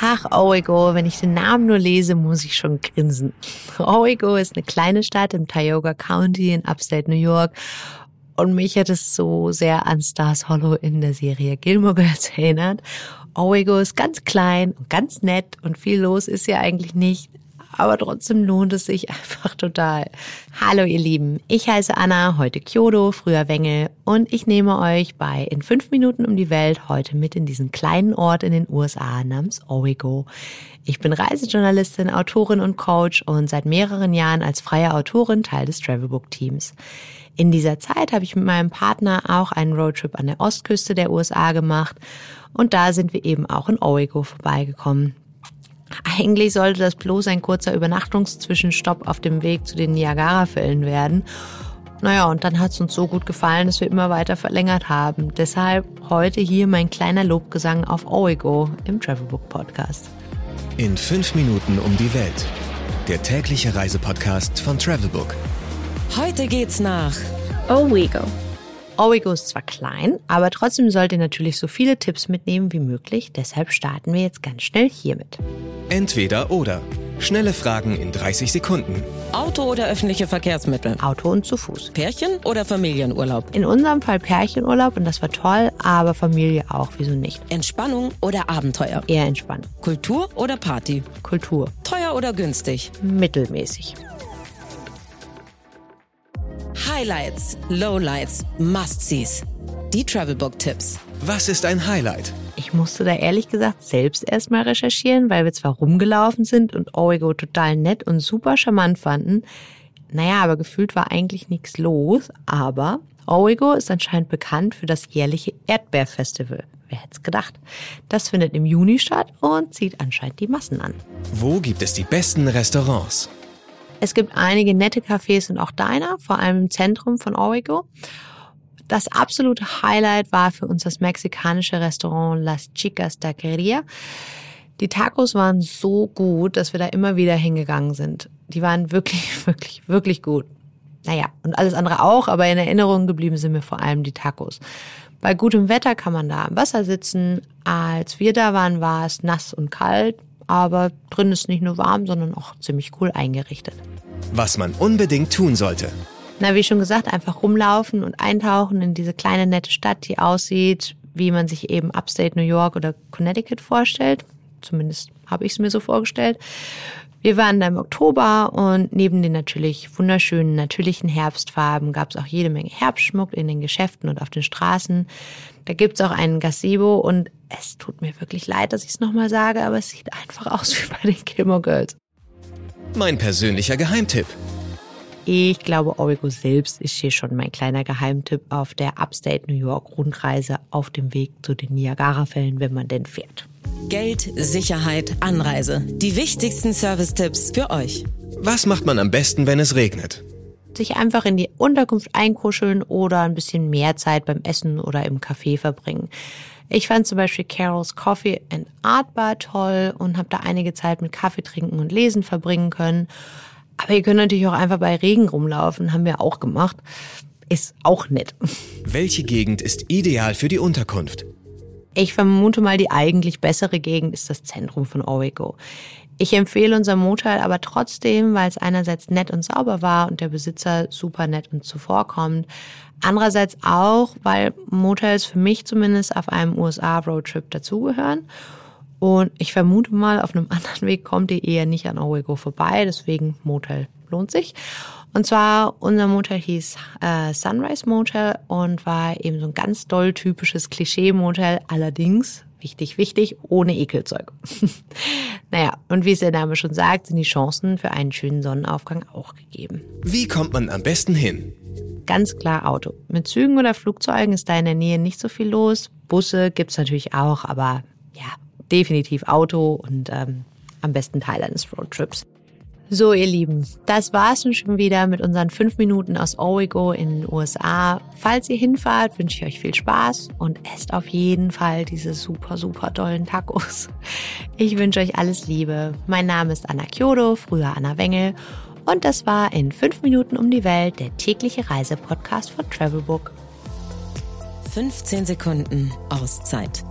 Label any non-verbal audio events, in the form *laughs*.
Ach, Owego, wenn ich den Namen nur lese, muss ich schon grinsen. Owego ist eine kleine Stadt im Tioga County in Upstate New York. Und mich hat es so sehr an Stars Hollow in der Serie Gilmore Girls *laughs* erinnert. Owego ist ganz klein und ganz nett und viel los ist ja eigentlich nicht aber trotzdem lohnt es sich *laughs* einfach total. Hallo ihr Lieben, ich heiße Anna, heute Kyoto, früher Wengel und ich nehme euch bei In 5 Minuten um die Welt heute mit in diesen kleinen Ort in den USA namens Owego. Ich bin Reisejournalistin, Autorin und Coach und seit mehreren Jahren als freie Autorin Teil des Travelbook Teams. In dieser Zeit habe ich mit meinem Partner auch einen Roadtrip an der Ostküste der USA gemacht und da sind wir eben auch in Owego vorbeigekommen. Eigentlich sollte das bloß ein kurzer Übernachtungszwischenstopp auf dem Weg zu den Niagara-Fällen werden. Naja, und dann hat es uns so gut gefallen, dass wir immer weiter verlängert haben. Deshalb heute hier mein kleiner Lobgesang auf Owego im Travelbook Podcast. In fünf Minuten um die Welt. Der tägliche Reisepodcast von Travelbook. Heute geht's nach Owego. Owego ist zwar klein, aber trotzdem sollt ihr natürlich so viele Tipps mitnehmen wie möglich. Deshalb starten wir jetzt ganz schnell hiermit. Entweder oder. Schnelle Fragen in 30 Sekunden. Auto oder öffentliche Verkehrsmittel? Auto und zu Fuß. Pärchen oder Familienurlaub? In unserem Fall Pärchenurlaub und das war toll, aber Familie auch, wieso nicht? Entspannung oder Abenteuer? Eher entspannt. Kultur oder Party? Kultur. Teuer oder günstig? Mittelmäßig. Highlights, Lowlights, Must-Sees. Die Travelbook-Tipps. Was ist ein Highlight? Ich musste da ehrlich gesagt selbst erstmal recherchieren, weil wir zwar rumgelaufen sind und Origo total nett und super charmant fanden. Naja, aber gefühlt war eigentlich nichts los. Aber Origo ist anscheinend bekannt für das jährliche Erdbeerfestival. Wer hätte es gedacht? Das findet im Juni statt und zieht anscheinend die Massen an. Wo gibt es die besten Restaurants? Es gibt einige nette Cafés und auch Diner, vor allem im Zentrum von Origo. Das absolute Highlight war für uns das mexikanische Restaurant Las Chicas Taqueria. Die Tacos waren so gut, dass wir da immer wieder hingegangen sind. Die waren wirklich, *laughs* wirklich, wirklich gut. Naja, und alles andere auch, aber in Erinnerung geblieben sind mir vor allem die Tacos. Bei gutem Wetter kann man da am Wasser sitzen. Als wir da waren, war es nass und kalt, aber drin ist nicht nur warm, sondern auch ziemlich cool eingerichtet. Was man unbedingt tun sollte. Na, wie schon gesagt, einfach rumlaufen und eintauchen in diese kleine nette Stadt, die aussieht, wie man sich eben Upstate New York oder Connecticut vorstellt. Zumindest habe ich es mir so vorgestellt. Wir waren da im Oktober und neben den natürlich wunderschönen, natürlichen Herbstfarben gab es auch jede Menge Herbstschmuck in den Geschäften und auf den Straßen. Da gibt's auch einen Gazebo und es tut mir wirklich leid, dass ich es nochmal sage, aber es sieht einfach aus *laughs* wie bei den Gilmore Girls. Mein persönlicher Geheimtipp. Ich glaube, Origo selbst ist hier schon mein kleiner Geheimtipp auf der Upstate New York Rundreise auf dem Weg zu den Niagara-Fällen, wenn man denn fährt. Geld, Sicherheit, Anreise. Die wichtigsten Service-Tipps für euch. Was macht man am besten, wenn es regnet? Sich einfach in die Unterkunft einkuscheln oder ein bisschen mehr Zeit beim Essen oder im Café verbringen. Ich fand zum Beispiel Carol's Coffee and Art Bar toll und habe da einige Zeit mit Kaffee trinken und lesen verbringen können. Aber ihr könnt natürlich auch einfach bei Regen rumlaufen, haben wir auch gemacht. Ist auch nett. Welche Gegend ist ideal für die Unterkunft? Ich vermute mal, die eigentlich bessere Gegend ist das Zentrum von Origo. Ich empfehle unser Motel aber trotzdem, weil es einerseits nett und sauber war und der Besitzer super nett und zuvorkommt. Andererseits auch, weil Motels für mich zumindest auf einem USA-Roadtrip dazugehören. Und ich vermute mal, auf einem *laughs* anderen Weg kommt ihr eher nicht an Origo vorbei. Deswegen Motel lohnt sich. Und zwar, unser Motel hieß äh, Sunrise Motel und war eben so ein ganz doll typisches Klischee-Motel. Allerdings, wichtig, wichtig, ohne Ekelzeug. *laughs* naja, und wie es der Name schon sagt, sind die Chancen für einen schönen Sonnenaufgang auch gegeben. Wie kommt man am besten hin? Ganz klar Auto. Mit Zügen oder Flugzeugen ist da in der Nähe nicht so viel los. Busse gibt's natürlich auch, aber ja, definitiv Auto und ähm, am besten Teil eines Roadtrips. So, ihr Lieben, das war's nun schon wieder mit unseren fünf Minuten aus Origo in den USA. Falls ihr hinfahrt, wünsche ich euch viel Spaß und esst auf jeden Fall diese super, super tollen Tacos. Ich wünsche euch alles Liebe. Mein Name ist Anna Kyodo, früher Anna Wengel. Und das war in fünf Minuten um die Welt der tägliche Reisepodcast von Travelbook. 15 Sekunden Auszeit